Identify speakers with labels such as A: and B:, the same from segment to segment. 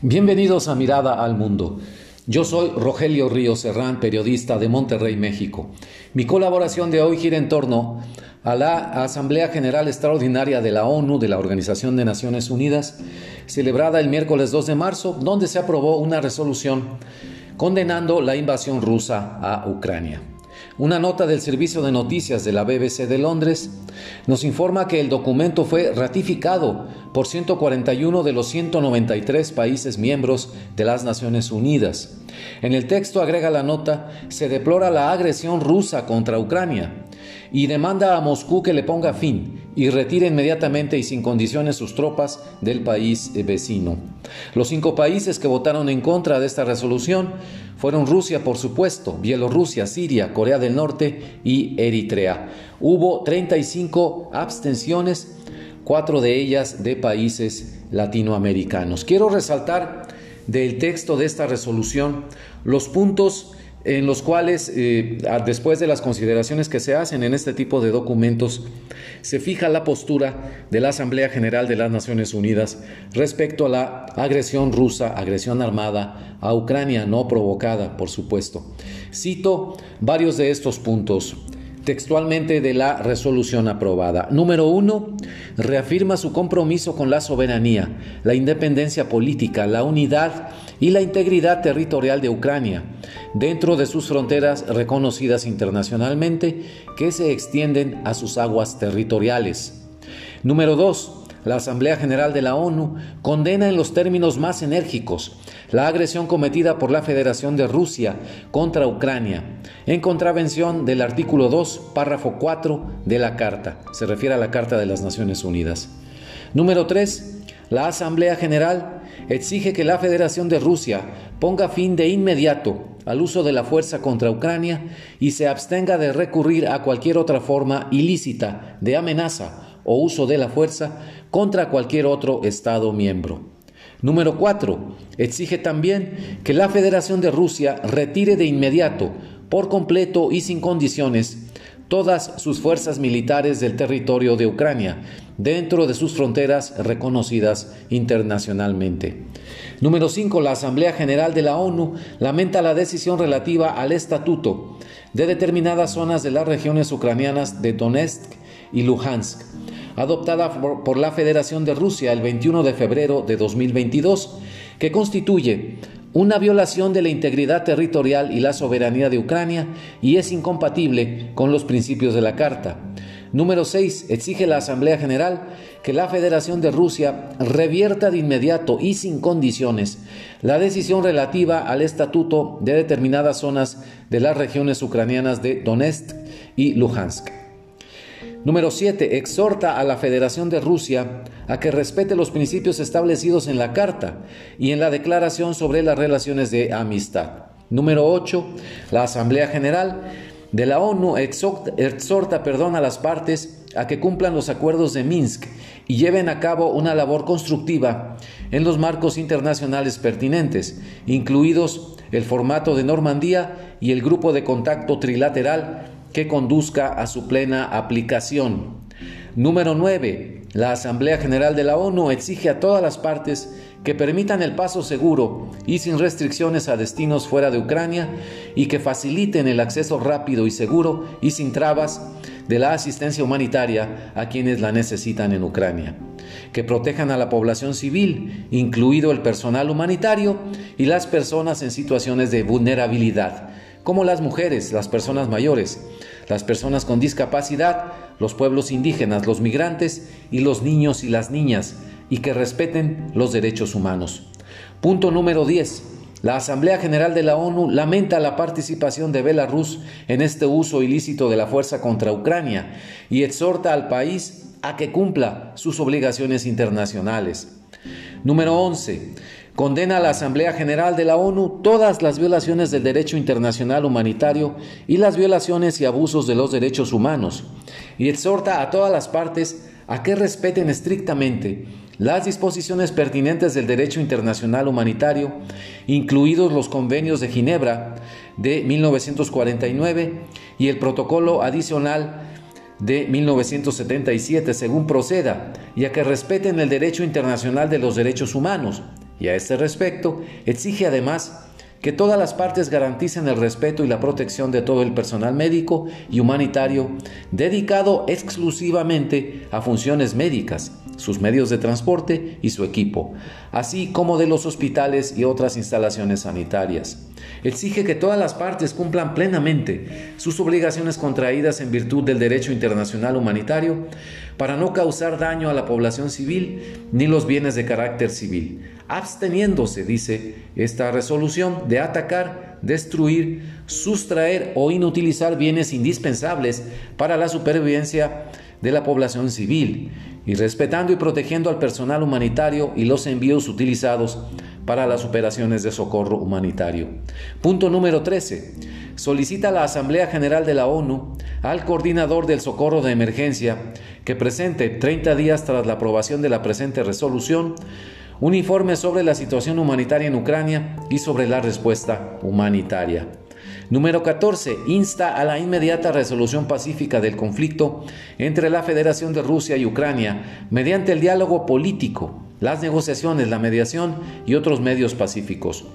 A: Bienvenidos a Mirada al Mundo. Yo soy Rogelio Ríos Serrán, periodista de Monterrey, México. Mi colaboración de hoy gira en torno a la Asamblea General Extraordinaria de la ONU, de la Organización de Naciones Unidas, celebrada el miércoles 2 de marzo, donde se aprobó una resolución condenando la invasión rusa a Ucrania. Una nota del Servicio de Noticias de la BBC de Londres nos informa que el documento fue ratificado por 141 de los 193 países miembros de las Naciones Unidas. En el texto agrega la nota, se deplora la agresión rusa contra Ucrania y demanda a Moscú que le ponga fin y retire inmediatamente y sin condiciones sus tropas del país vecino. Los cinco países que votaron en contra de esta resolución fueron Rusia, por supuesto, Bielorrusia, Siria, Corea del Norte y Eritrea. Hubo 35 abstenciones, cuatro de ellas de países latinoamericanos. Quiero resaltar del texto de esta resolución los puntos en los cuales, eh, después de las consideraciones que se hacen en este tipo de documentos, se fija la postura de la Asamblea General de las Naciones Unidas respecto a la agresión rusa, agresión armada a Ucrania, no provocada, por supuesto. Cito varios de estos puntos textualmente de la resolución aprobada. Número uno, reafirma su compromiso con la soberanía, la independencia política, la unidad y la integridad territorial de Ucrania, dentro de sus fronteras reconocidas internacionalmente que se extienden a sus aguas territoriales. Número 2. La Asamblea General de la ONU condena en los términos más enérgicos la agresión cometida por la Federación de Rusia contra Ucrania, en contravención del artículo 2, párrafo 4 de la Carta. Se refiere a la Carta de las Naciones Unidas. Número 3. La Asamblea General exige que la Federación de Rusia ponga fin de inmediato al uso de la fuerza contra Ucrania y se abstenga de recurrir a cualquier otra forma ilícita de amenaza o uso de la fuerza contra cualquier otro Estado miembro. Número 4. Exige también que la Federación de Rusia retire de inmediato, por completo y sin condiciones, todas sus fuerzas militares del territorio de Ucrania, dentro de sus fronteras reconocidas internacionalmente. Número 5. La Asamblea General de la ONU lamenta la decisión relativa al estatuto de determinadas zonas de las regiones ucranianas de Donetsk y Luhansk, adoptada por la Federación de Rusia el 21 de febrero de 2022, que constituye una violación de la integridad territorial y la soberanía de Ucrania y es incompatible con los principios de la Carta. Número 6. Exige la Asamblea General que la Federación de Rusia revierta de inmediato y sin condiciones la decisión relativa al estatuto de determinadas zonas de las regiones ucranianas de Donetsk y Luhansk. Número 7. Exhorta a la Federación de Rusia a que respete los principios establecidos en la Carta y en la Declaración sobre las Relaciones de Amistad. Número 8. La Asamblea General de la ONU exhorta, perdón, a las partes a que cumplan los acuerdos de Minsk y lleven a cabo una labor constructiva en los marcos internacionales pertinentes, incluidos el formato de Normandía y el grupo de contacto trilateral que conduzca a su plena aplicación. Número 9. La Asamblea General de la ONU exige a todas las partes que permitan el paso seguro y sin restricciones a destinos fuera de Ucrania y que faciliten el acceso rápido y seguro y sin trabas de la asistencia humanitaria a quienes la necesitan en Ucrania, que protejan a la población civil, incluido el personal humanitario y las personas en situaciones de vulnerabilidad, como las mujeres, las personas mayores, las personas con discapacidad, los pueblos indígenas, los migrantes y los niños y las niñas, y que respeten los derechos humanos. Punto número 10. La Asamblea General de la ONU lamenta la participación de Belarus en este uso ilícito de la fuerza contra Ucrania y exhorta al país a que cumpla sus obligaciones internacionales. Número 11. Condena a la Asamblea General de la ONU todas las violaciones del derecho internacional humanitario y las violaciones y abusos de los derechos humanos, y exhorta a todas las partes a que respeten estrictamente las disposiciones pertinentes del derecho internacional humanitario, incluidos los convenios de Ginebra de 1949 y el protocolo adicional de 1977, según proceda, y a que respeten el derecho internacional de los derechos humanos, y a este respecto exige además que todas las partes garanticen el respeto y la protección de todo el personal médico y humanitario dedicado exclusivamente a funciones médicas, sus medios de transporte y su equipo, así como de los hospitales y otras instalaciones sanitarias. Exige que todas las partes cumplan plenamente sus obligaciones contraídas en virtud del derecho internacional humanitario para no causar daño a la población civil ni los bienes de carácter civil, absteniéndose, dice esta resolución, de atacar, destruir, sustraer o inutilizar bienes indispensables para la supervivencia de la población civil y respetando y protegiendo al personal humanitario y los envíos utilizados para las operaciones de socorro humanitario. Punto número 13. Solicita a la Asamblea General de la ONU al coordinador del socorro de emergencia que presente 30 días tras la aprobación de la presente resolución un informe sobre la situación humanitaria en Ucrania y sobre la respuesta humanitaria. Número 14. Insta a la inmediata resolución pacífica del conflicto entre la Federación de Rusia y Ucrania mediante el diálogo político, las negociaciones, la mediación y otros medios pacíficos.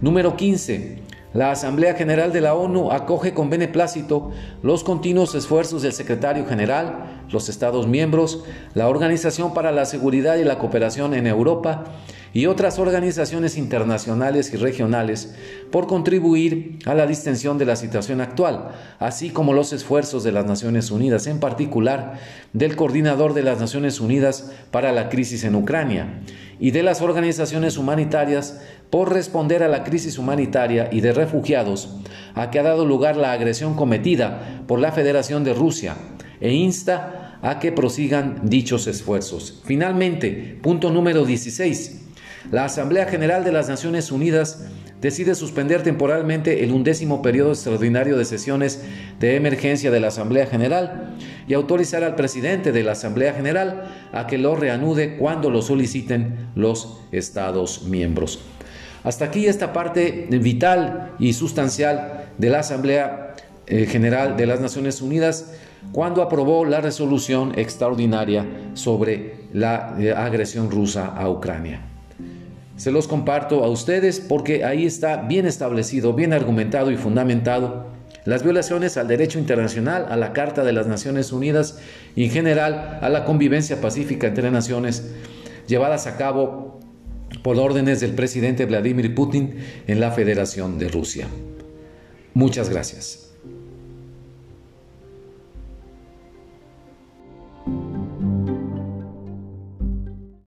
A: Número 15. La Asamblea General de la ONU acoge con beneplácito los continuos esfuerzos del secretario general, los Estados miembros, la Organización para la Seguridad y la Cooperación en Europa y otras organizaciones internacionales y regionales por contribuir a la distensión de la situación actual, así como los esfuerzos de las Naciones Unidas, en particular del coordinador de las Naciones Unidas para la crisis en Ucrania y de las organizaciones humanitarias por responder a la crisis humanitaria y de refugiados a que ha dado lugar la agresión cometida por la Federación de Rusia e insta a que prosigan dichos esfuerzos. Finalmente, punto número 16 la Asamblea General de las Naciones Unidas decide suspender temporalmente el undécimo periodo extraordinario de sesiones de emergencia de la Asamblea General y autorizar al presidente de la Asamblea General a que lo reanude cuando lo soliciten los Estados miembros. Hasta aquí esta parte vital y sustancial de la Asamblea eh, General de las Naciones Unidas cuando aprobó la resolución extraordinaria sobre la eh, agresión rusa a Ucrania. Se los comparto a ustedes porque ahí está bien establecido, bien argumentado y fundamentado las violaciones al derecho internacional, a la Carta de las Naciones Unidas y en general a la convivencia pacífica entre naciones llevadas a cabo por órdenes del presidente Vladimir Putin en la Federación de Rusia. Muchas gracias.